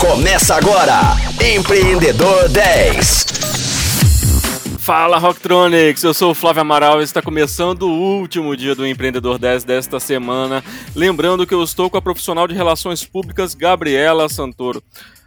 Começa agora, Empreendedor 10. Fala Rocktronics, eu sou o Flávio Amaral e está começando o último dia do Empreendedor 10 desta semana. Lembrando que eu estou com a profissional de Relações Públicas, Gabriela Santoro.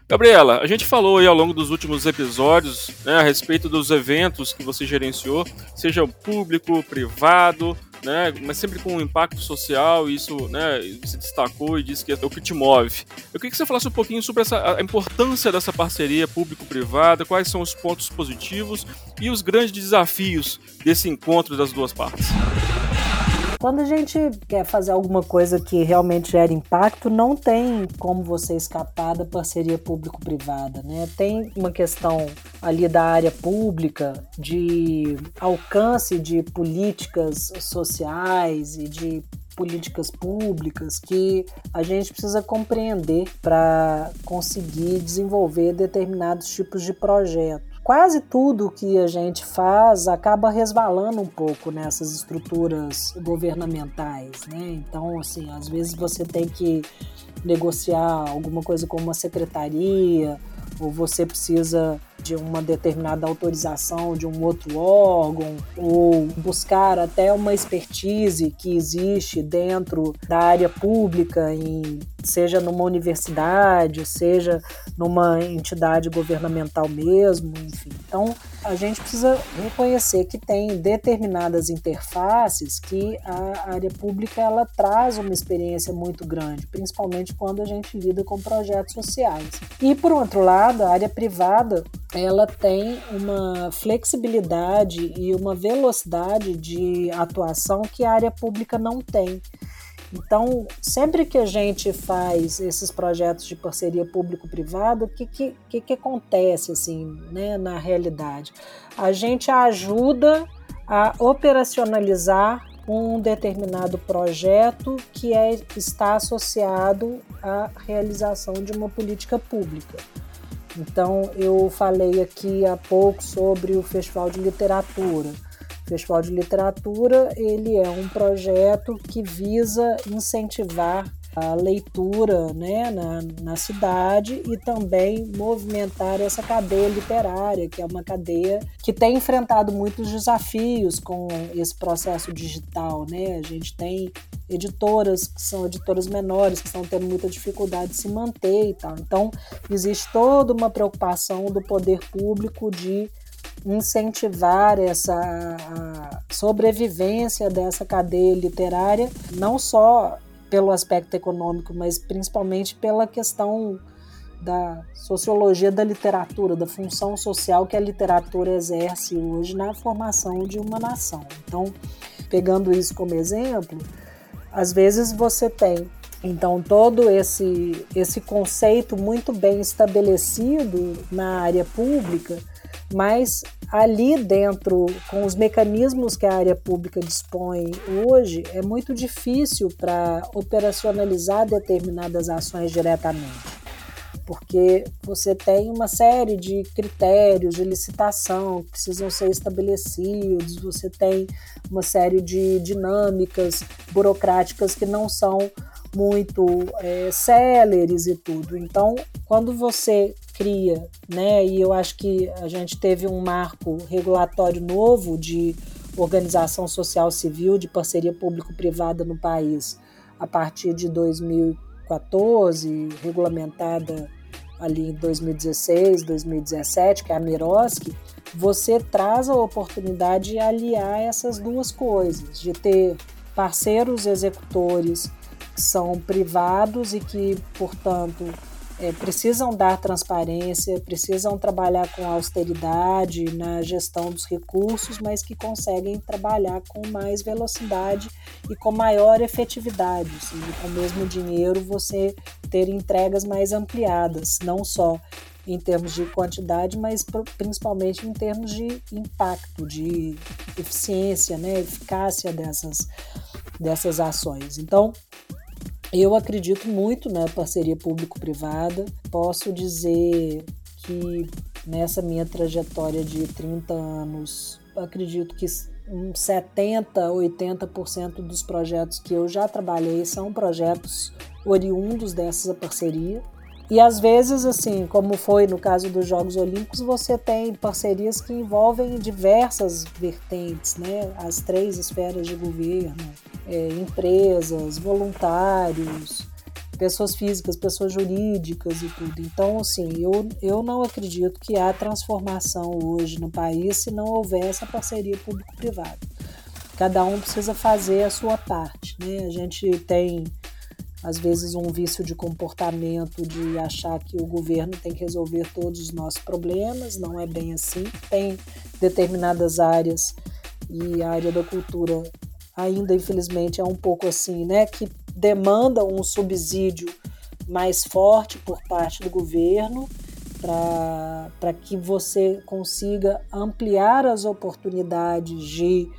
Gabriela, a gente falou aí ao longo dos últimos episódios né, a respeito dos eventos que você gerenciou, seja público, privado, né, mas sempre com um impacto social, isso né, se destacou e disse que é o que te move. Eu queria que você falasse um pouquinho sobre essa, a importância dessa parceria público-privada, quais são os pontos positivos e os grandes desafios desse encontro das duas partes. Quando a gente quer fazer alguma coisa que realmente gere impacto, não tem como você escapar da parceria público-privada, né? Tem uma questão ali da área pública, de alcance de políticas sociais e de políticas públicas que a gente precisa compreender para conseguir desenvolver determinados tipos de projeto quase tudo que a gente faz acaba resvalando um pouco nessas estruturas governamentais, né? Então, assim, às vezes você tem que negociar alguma coisa com uma secretaria, ou você precisa de uma determinada autorização de um outro órgão, ou buscar até uma expertise que existe dentro da área pública, em, seja numa universidade, seja numa entidade governamental mesmo, enfim. Então, a gente precisa reconhecer que tem determinadas interfaces que a área pública ela traz uma experiência muito grande, principalmente quando a gente lida com projetos sociais. E por outro lado, a área privada ela tem uma flexibilidade e uma velocidade de atuação que a área pública não tem. Então, sempre que a gente faz esses projetos de parceria público-privada, o que, que, que, acontece assim, né, na realidade? A gente ajuda a operacionalizar um determinado projeto que é, está associado à realização de uma política pública. Então, eu falei aqui há pouco sobre o Festival de Literatura. O Festival de Literatura ele é um projeto que visa incentivar a leitura né, na, na cidade e também movimentar essa cadeia literária, que é uma cadeia que tem enfrentado muitos desafios com esse processo digital. Né? A gente tem editoras que são editoras menores, que estão tendo muita dificuldade de se manter e tal. Então, existe toda uma preocupação do poder público de incentivar essa sobrevivência dessa cadeia literária, não só pelo aspecto econômico, mas principalmente pela questão da sociologia da literatura, da função social que a literatura exerce hoje na formação de uma nação. Então, pegando isso como exemplo, às vezes você tem então todo esse esse conceito muito bem estabelecido na área pública, mas ali dentro com os mecanismos que a área pública dispõe hoje é muito difícil para operacionalizar determinadas ações diretamente porque você tem uma série de critérios de licitação que precisam ser estabelecidos, você tem uma série de dinâmicas burocráticas que não são muito é, céleres e tudo. Então, quando você cria, né, e eu acho que a gente teve um marco regulatório novo de organização social civil, de parceria público-privada no país, a partir de 2014, regulamentada ali em 2016, 2017, que é a Miroski, você traz a oportunidade de aliar essas duas coisas, de ter parceiros executores que são privados e que, portanto, é, precisam dar transparência, precisam trabalhar com austeridade na gestão dos recursos, mas que conseguem trabalhar com mais velocidade e com maior efetividade, seja, com o mesmo dinheiro você ter entregas mais ampliadas, não só em termos de quantidade, mas principalmente em termos de impacto, de eficiência, né, eficácia dessas, dessas ações. Então, eu acredito muito na parceria público-privada. Posso dizer que nessa minha trajetória de 30 anos, acredito que uns 70, 80% dos projetos que eu já trabalhei são projetos oriundos dessa parceria. E às vezes, assim, como foi no caso dos Jogos Olímpicos, você tem parcerias que envolvem diversas vertentes, né? As três esferas de governo, é, empresas, voluntários, pessoas físicas, pessoas jurídicas e tudo. Então, assim, eu, eu não acredito que há transformação hoje no país se não houver essa parceria público-privada. Cada um precisa fazer a sua parte, né? A gente tem às vezes um vício de comportamento de achar que o governo tem que resolver todos os nossos problemas, não é bem assim. Tem determinadas áreas e a área da cultura ainda infelizmente é um pouco assim, né, que demanda um subsídio mais forte por parte do governo para que você consiga ampliar as oportunidades de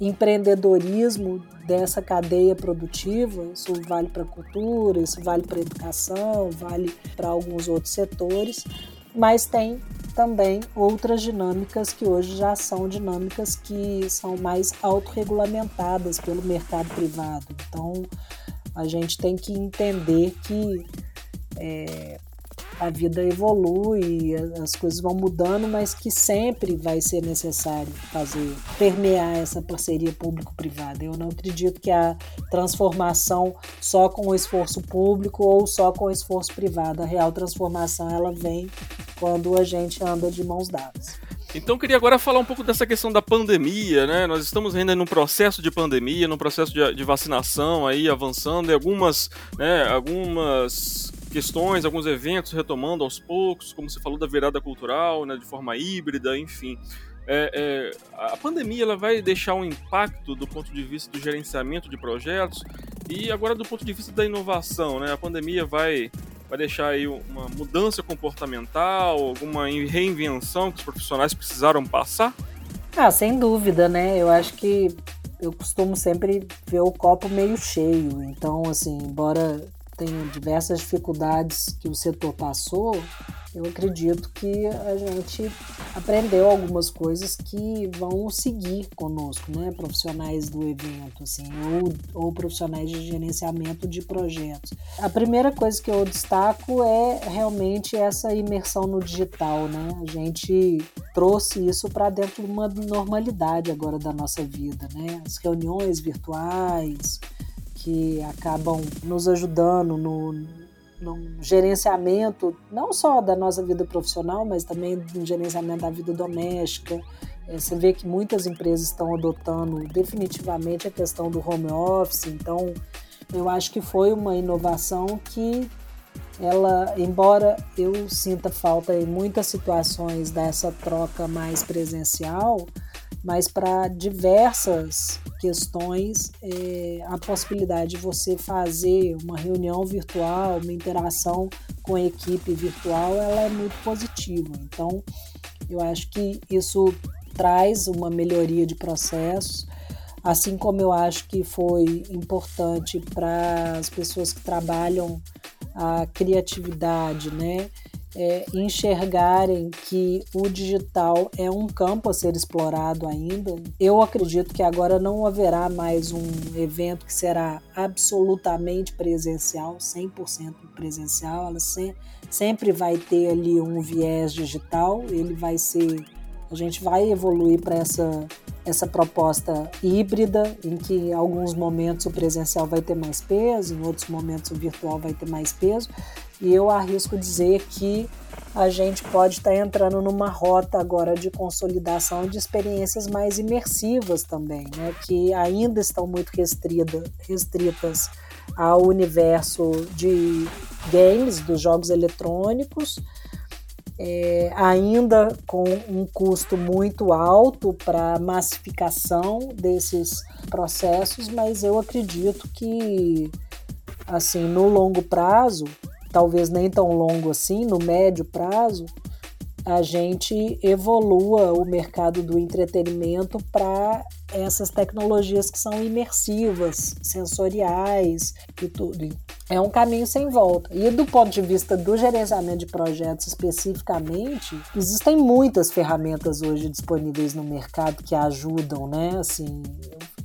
empreendedorismo dessa cadeia produtiva. Isso vale para a cultura, isso vale para a educação, vale para alguns outros setores, mas tem também outras dinâmicas que hoje já são dinâmicas que são mais autorregulamentadas pelo mercado privado. Então, a gente tem que entender que é, a vida evolui, as coisas vão mudando, mas que sempre vai ser necessário fazer, permear essa parceria público-privada. Eu não acredito que a transformação só com o esforço público ou só com o esforço privado. A real transformação ela vem quando a gente anda de mãos dadas. Então queria agora falar um pouco dessa questão da pandemia, né? Nós estamos ainda num processo de pandemia, num processo de, de vacinação aí avançando, e algumas, né, algumas questões, alguns eventos retomando aos poucos, como você falou da virada cultural, né, de forma híbrida, enfim. É, é, a pandemia ela vai deixar um impacto do ponto de vista do gerenciamento de projetos e agora do ponto de vista da inovação, né? A pandemia vai vai deixar aí uma mudança comportamental, alguma reinvenção que os profissionais precisaram passar? Ah, sem dúvida, né? Eu acho que eu costumo sempre ver o copo meio cheio. Então, assim, embora tenha diversas dificuldades que o setor passou, eu acredito que a gente aprendeu algumas coisas que vão seguir conosco, né? Profissionais do evento, assim, ou, ou profissionais de gerenciamento de projetos. A primeira coisa que eu destaco é realmente essa imersão no digital, né? A gente trouxe isso para dentro de uma normalidade agora da nossa vida, né? As reuniões virtuais que acabam nos ajudando no no gerenciamento não só da nossa vida profissional, mas também no gerenciamento da vida doméstica. É, você vê que muitas empresas estão adotando definitivamente a questão do home office, então eu acho que foi uma inovação que ela, embora eu sinta falta em muitas situações dessa troca mais presencial, mas para diversas questões, é, a possibilidade de você fazer uma reunião virtual, uma interação com a equipe virtual, ela é muito positiva. Então, eu acho que isso traz uma melhoria de processos, assim como eu acho que foi importante para as pessoas que trabalham a criatividade, né? É, enxergarem que o digital é um campo a ser explorado ainda. Eu acredito que agora não haverá mais um evento que será absolutamente presencial, 100% presencial. Ela se, sempre vai ter ali um viés digital, ele vai ser. A gente vai evoluir para essa essa proposta híbrida, em que em alguns momentos o presencial vai ter mais peso, em outros momentos o virtual vai ter mais peso, e eu arrisco dizer que a gente pode estar entrando numa rota agora de consolidação de experiências mais imersivas também, né? que ainda estão muito restrita, restritas ao universo de games, dos jogos eletrônicos, é, ainda com um custo muito alto para massificação desses processos, mas eu acredito que assim no longo prazo talvez nem tão longo assim, no médio prazo, a gente evolua o mercado do entretenimento para essas tecnologias que são imersivas, sensoriais e tudo. É um caminho sem volta. E do ponto de vista do gerenciamento de projetos especificamente, existem muitas ferramentas hoje disponíveis no mercado que ajudam, né? Assim,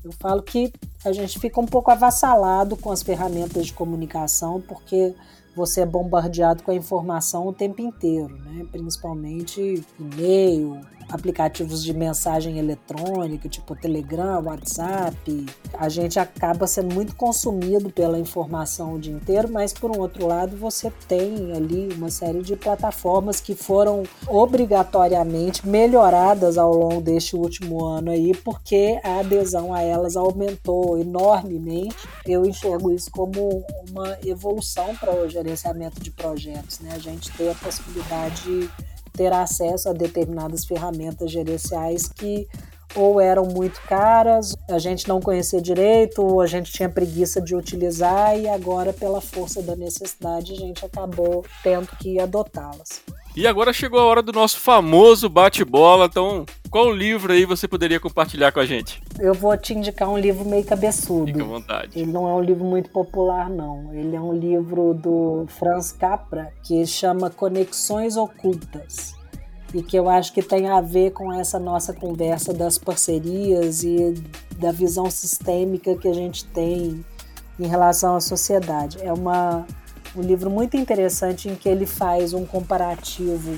eu, falo que a gente fica um pouco avassalado com as ferramentas de comunicação, porque você é bombardeado com a informação o tempo inteiro, né? principalmente e-mail, aplicativos de mensagem eletrônica, tipo Telegram, WhatsApp. A gente acaba sendo muito consumido pela informação o dia inteiro, mas por um outro lado, você tem ali uma série de plataformas que foram obrigatoriamente melhoradas ao longo deste último ano aí, porque a adesão a elas aumentou enormemente. Eu enxergo isso como uma evolução para o gerenciamento de projetos, né? A gente ter a possibilidade de ter acesso a determinadas ferramentas gerenciais que ou eram muito caras, a gente não conhecia direito, ou a gente tinha preguiça de utilizar e agora, pela força da necessidade, a gente acabou tendo que adotá-las. E agora chegou a hora do nosso famoso bate-bola. Então, qual livro aí você poderia compartilhar com a gente? Eu vou te indicar um livro meio cabeçudo. Fica à vontade. Ele não é um livro muito popular, não. Ele é um livro do Franz Capra que chama Conexões Ocultas e que eu acho que tem a ver com essa nossa conversa das parcerias e da visão sistêmica que a gente tem em relação à sociedade. É uma um livro muito interessante em que ele faz um comparativo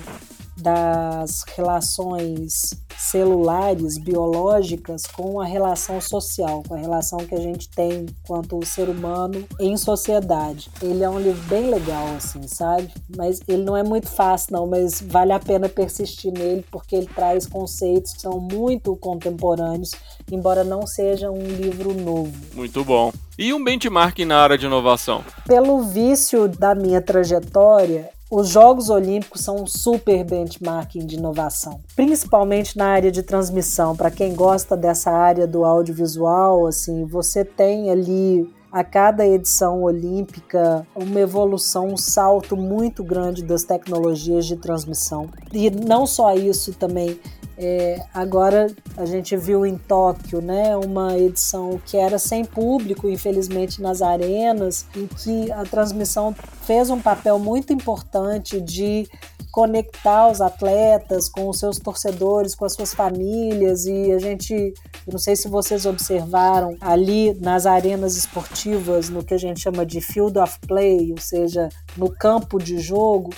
das relações celulares, biológicas, com a relação social, com a relação que a gente tem quanto ser humano em sociedade. Ele é um livro bem legal, assim, sabe? Mas ele não é muito fácil, não, mas vale a pena persistir nele porque ele traz conceitos que são muito contemporâneos, embora não seja um livro novo. Muito bom. E um benchmark na área de inovação? Pelo vício da minha trajetória, os Jogos Olímpicos são um super benchmarking de inovação, principalmente na área de transmissão. Para quem gosta dessa área do audiovisual, assim, você tem ali a cada edição olímpica uma evolução, um salto muito grande das tecnologias de transmissão. E não só isso também, é, agora a gente viu em Tóquio, né, uma edição que era sem público, infelizmente nas arenas, em que a transmissão fez um papel muito importante de conectar os atletas com os seus torcedores, com as suas famílias e a gente, não sei se vocês observaram ali nas arenas esportivas, no que a gente chama de field of play, ou seja, no campo de jogo,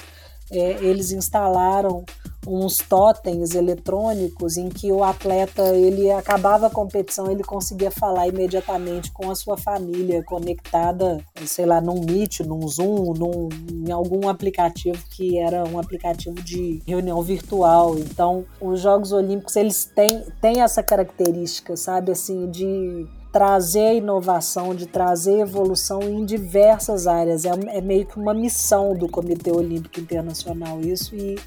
é, eles instalaram uns totens eletrônicos em que o atleta ele acabava a competição ele conseguia falar imediatamente com a sua família conectada sei lá num Meet, num Zoom, num, em algum aplicativo que era um aplicativo de reunião virtual. Então os Jogos Olímpicos eles têm, têm essa característica, sabe assim de trazer inovação, de trazer evolução em diversas áreas. É, é meio que uma missão do Comitê Olímpico Internacional isso e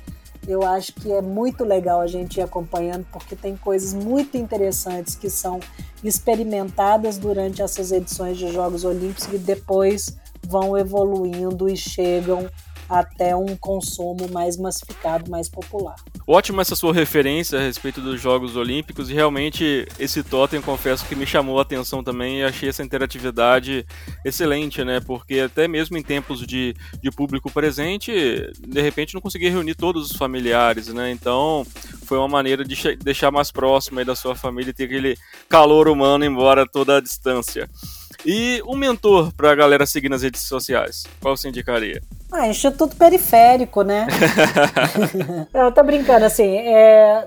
eu acho que é muito legal a gente ir acompanhando, porque tem coisas muito interessantes que são experimentadas durante essas edições de Jogos Olímpicos e depois vão evoluindo e chegam até um consumo mais massificado, mais popular. Ótima essa sua referência a respeito dos Jogos Olímpicos e realmente esse totem, confesso que me chamou a atenção também e achei essa interatividade excelente, né? Porque até mesmo em tempos de, de público presente, de repente não conseguia reunir todos os familiares, né? Então foi uma maneira de deixar mais próximo da sua família e ter aquele calor humano embora toda a distância. E um mentor para a galera seguir nas redes sociais, qual você indicaria? Ah, Instituto Periférico, né? eu tô brincando, assim, é,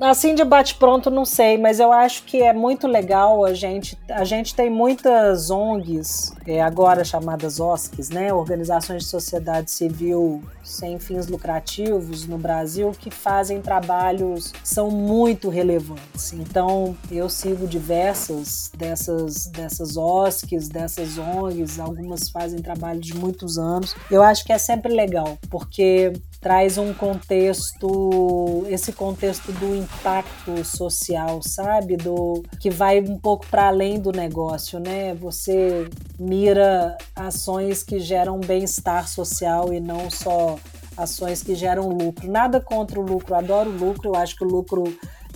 assim de bate-pronto não sei, mas eu acho que é muito legal a gente. A gente tem muitas ONGs, é, agora chamadas OSCs, né? Organizações de Sociedade Civil sem fins lucrativos no Brasil, que fazem trabalhos são muito relevantes. Então, eu sigo diversas dessas, dessas OSCs, dessas ONGs, algumas fazem trabalho de muitos anos. Eu acho que é sempre legal, porque traz um contexto, esse contexto do impacto social, sabe? Do que vai um pouco para além do negócio, né? Você mira ações que geram bem-estar social e não só ações que geram lucro. Nada contra o lucro, adoro o lucro, eu acho que o lucro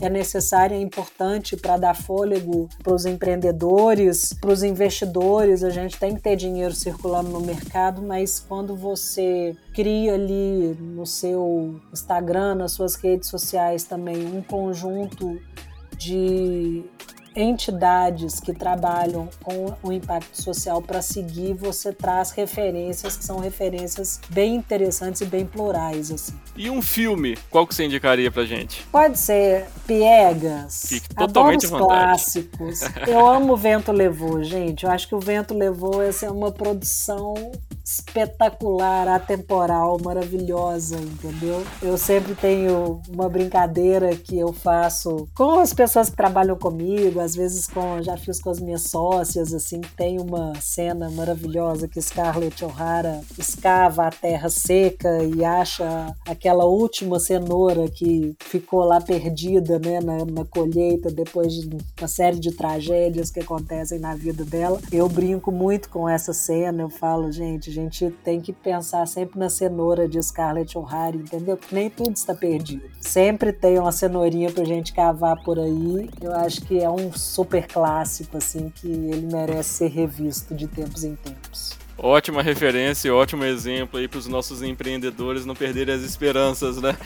é necessária, é importante para dar fôlego para os empreendedores, para os investidores. A gente tem que ter dinheiro circulando no mercado, mas quando você cria ali no seu Instagram, nas suas redes sociais também, um conjunto de entidades que trabalham com o impacto social para seguir, você traz referências que são referências bem interessantes e bem plurais. Assim. E um filme, qual que você indicaria pra gente? Pode ser Piegas. Fique totalmente Adoro os clássicos. Eu amo O Vento Levou, gente. Eu acho que O Vento Levou essa é uma produção espetacular, atemporal, maravilhosa, entendeu? Eu sempre tenho uma brincadeira que eu faço com as pessoas que trabalham comigo, às vezes com já fiz com as minhas sócias, assim, tem uma cena maravilhosa que Scarlett O'Hara escava a terra seca e acha aquela última cenoura que ficou lá perdida, né, na, na colheita depois de uma série de tragédias que acontecem na vida dela. Eu brinco muito com essa cena, eu falo, gente, a gente tem que pensar sempre na cenoura de Scarlett O'Hara, entendeu? Nem tudo está perdido. Sempre tem uma cenourinha pra gente cavar por aí. Eu acho que é um super clássico, assim, que ele merece ser revisto de tempos em tempos. Ótima referência e ótimo exemplo aí para os nossos empreendedores não perderem as esperanças, né?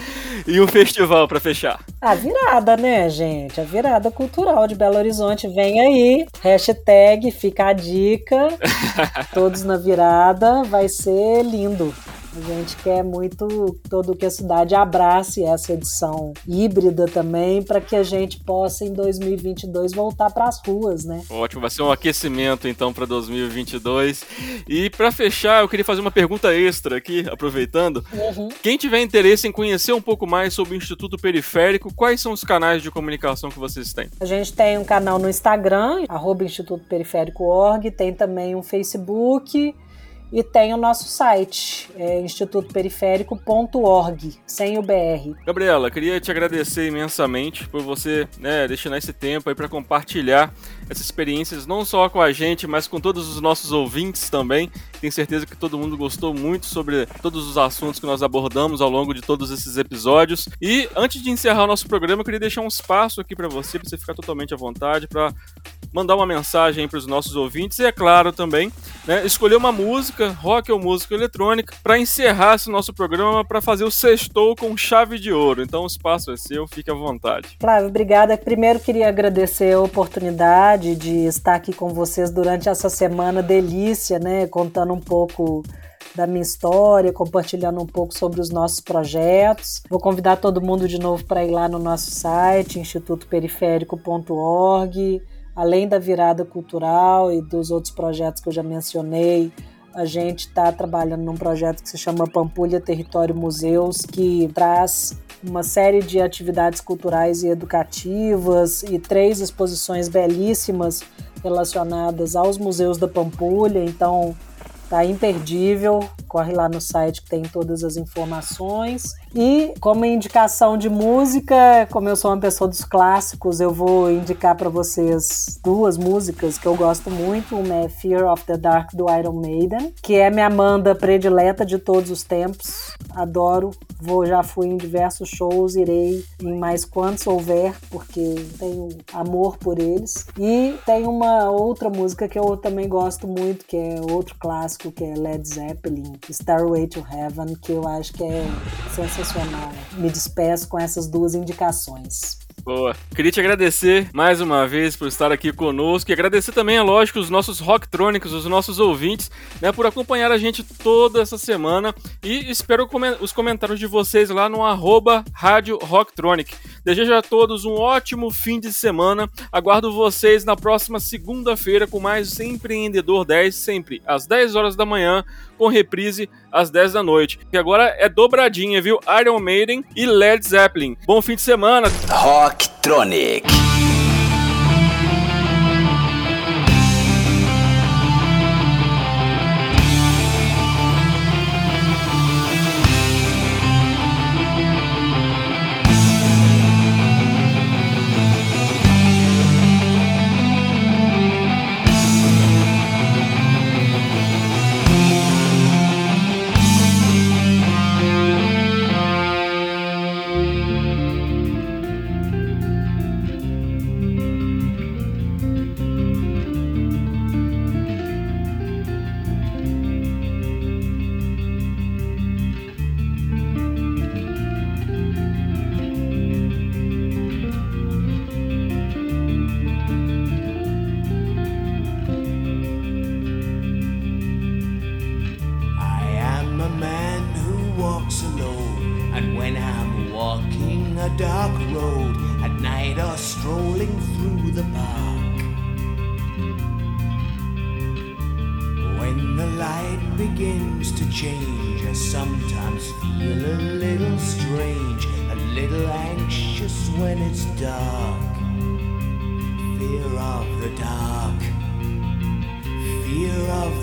E um festival para fechar. A virada, né, gente? A virada cultural de Belo Horizonte vem aí. Hashtag fica a dica. Todos na virada. Vai ser lindo. A gente quer muito todo que a cidade abrace essa edição híbrida também, para que a gente possa em 2022 voltar para as ruas, né? Ótimo, vai ser um aquecimento então para 2022. E para fechar, eu queria fazer uma pergunta extra aqui, aproveitando. Uhum. Quem tiver interesse em conhecer um pouco mais sobre o Instituto Periférico, quais são os canais de comunicação que vocês têm? A gente tem um canal no Instagram, arroba Instituto Periférico Org, tem também um Facebook e tem o nosso site, é institutoperiférico.org, sem o BR. Gabriela, queria te agradecer imensamente por você né, destinar esse tempo para compartilhar essas experiências, não só com a gente, mas com todos os nossos ouvintes também. Tenho certeza que todo mundo gostou muito sobre todos os assuntos que nós abordamos ao longo de todos esses episódios. E antes de encerrar o nosso programa, eu queria deixar um espaço aqui para você, para você ficar totalmente à vontade, para mandar uma mensagem para os nossos ouvintes e, é claro, também né, escolher uma música, rock ou música eletrônica, para encerrar esse nosso programa, para fazer o sextou com chave de ouro. Então o espaço é seu, fique à vontade. Flávio, obrigada. Primeiro queria agradecer a oportunidade de estar aqui com vocês durante essa semana delícia, né, contando um pouco da minha história, compartilhando um pouco sobre os nossos projetos. Vou convidar todo mundo de novo para ir lá no nosso site, institutoperiférico.org além da virada cultural e dos outros projetos que eu já mencionei, a gente está trabalhando num projeto que se chama Pampulha Território Museus, que traz uma série de atividades culturais e educativas e três exposições belíssimas relacionadas aos museus da Pampulha. Então, tá imperdível. Corre lá no site que tem todas as informações. E como indicação de música, como eu sou uma pessoa dos clássicos, eu vou indicar para vocês duas músicas que eu gosto muito. Uma é Fear of the Dark do Iron Maiden, que é minha banda predileta de todos os tempos. Adoro. Vou já fui em diversos shows, irei em mais quantos houver, porque tenho amor por eles. E tem uma outra música que eu também gosto muito, que é outro clássico, que é Led Zeppelin, Starway to Heaven, que eu acho que é sensacional. Me despeço com essas duas indicações. Boa. Queria te agradecer mais uma vez por estar aqui conosco e agradecer também, é lógico, os nossos rocktrônicos, os nossos ouvintes, né, por acompanhar a gente toda essa semana e espero os comentários de vocês lá no arroba Rádio Rocktronic. Desejo a todos um ótimo fim de semana. Aguardo vocês na próxima segunda-feira com mais Empreendedor 10, sempre às 10 horas da manhã, com reprise às 10 da noite. E agora é dobradinha, viu? Iron Maiden e Led Zeppelin. Bom fim de semana. Rocktronic.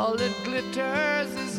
All that glitters is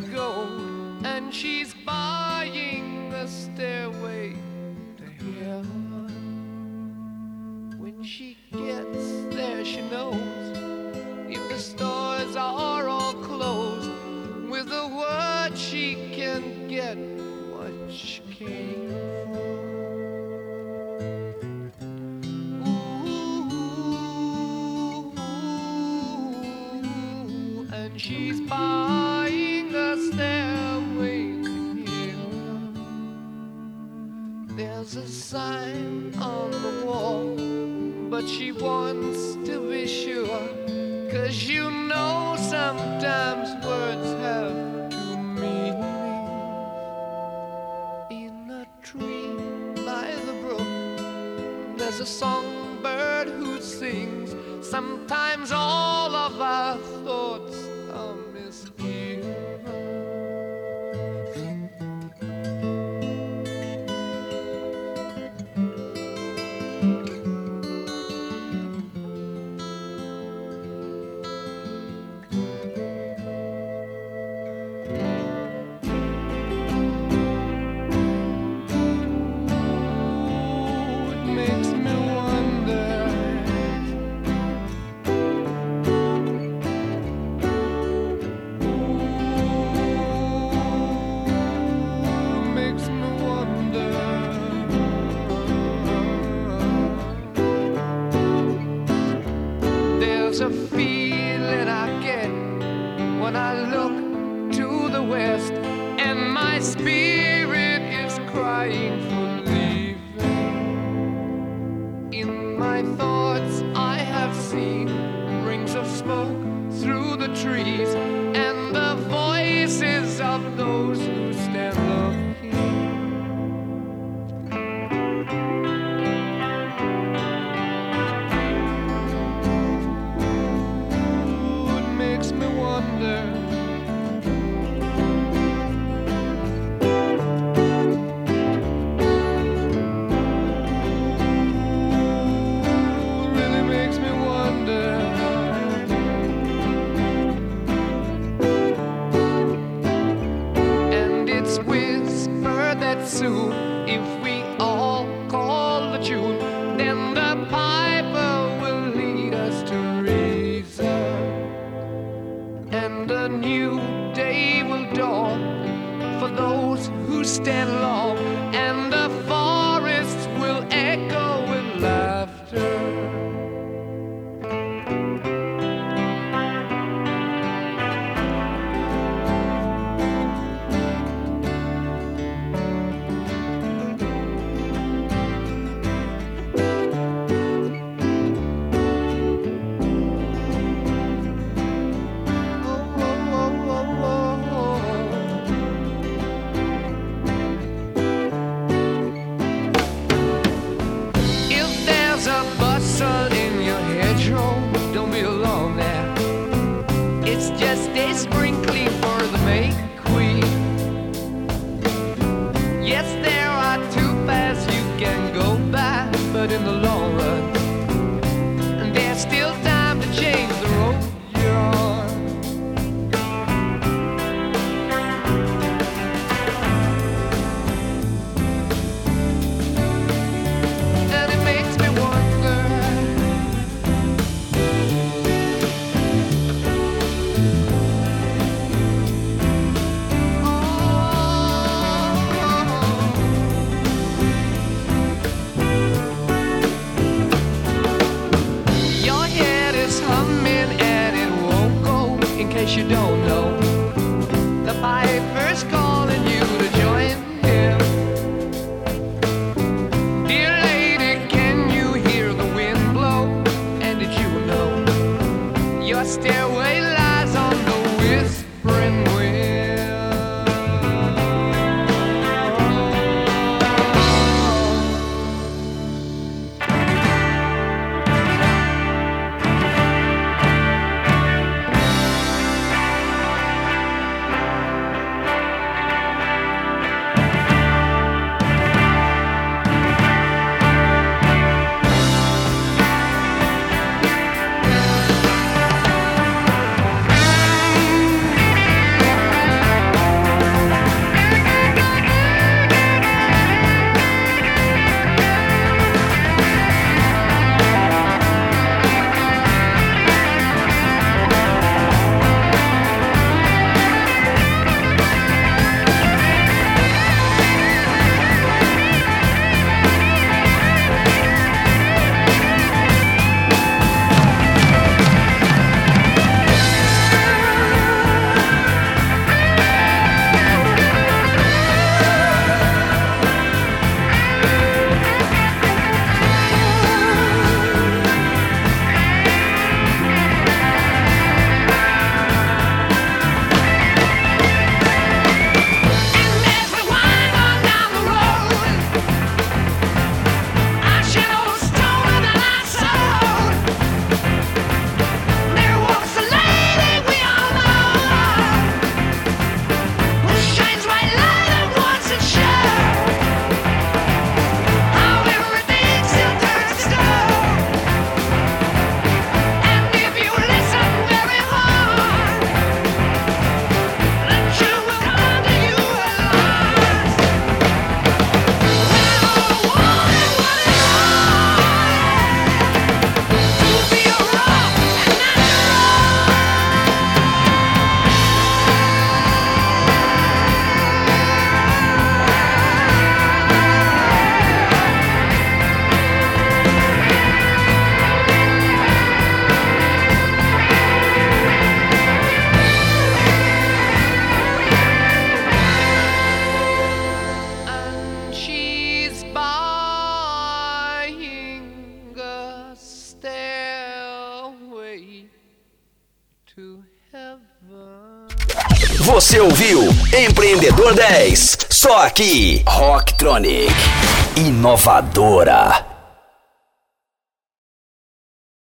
sometimes words have two meanings. In a tree by the brook, there's a songbird who sings. Sometimes Empreendedor 10, só aqui, Rocktronic, inovadora.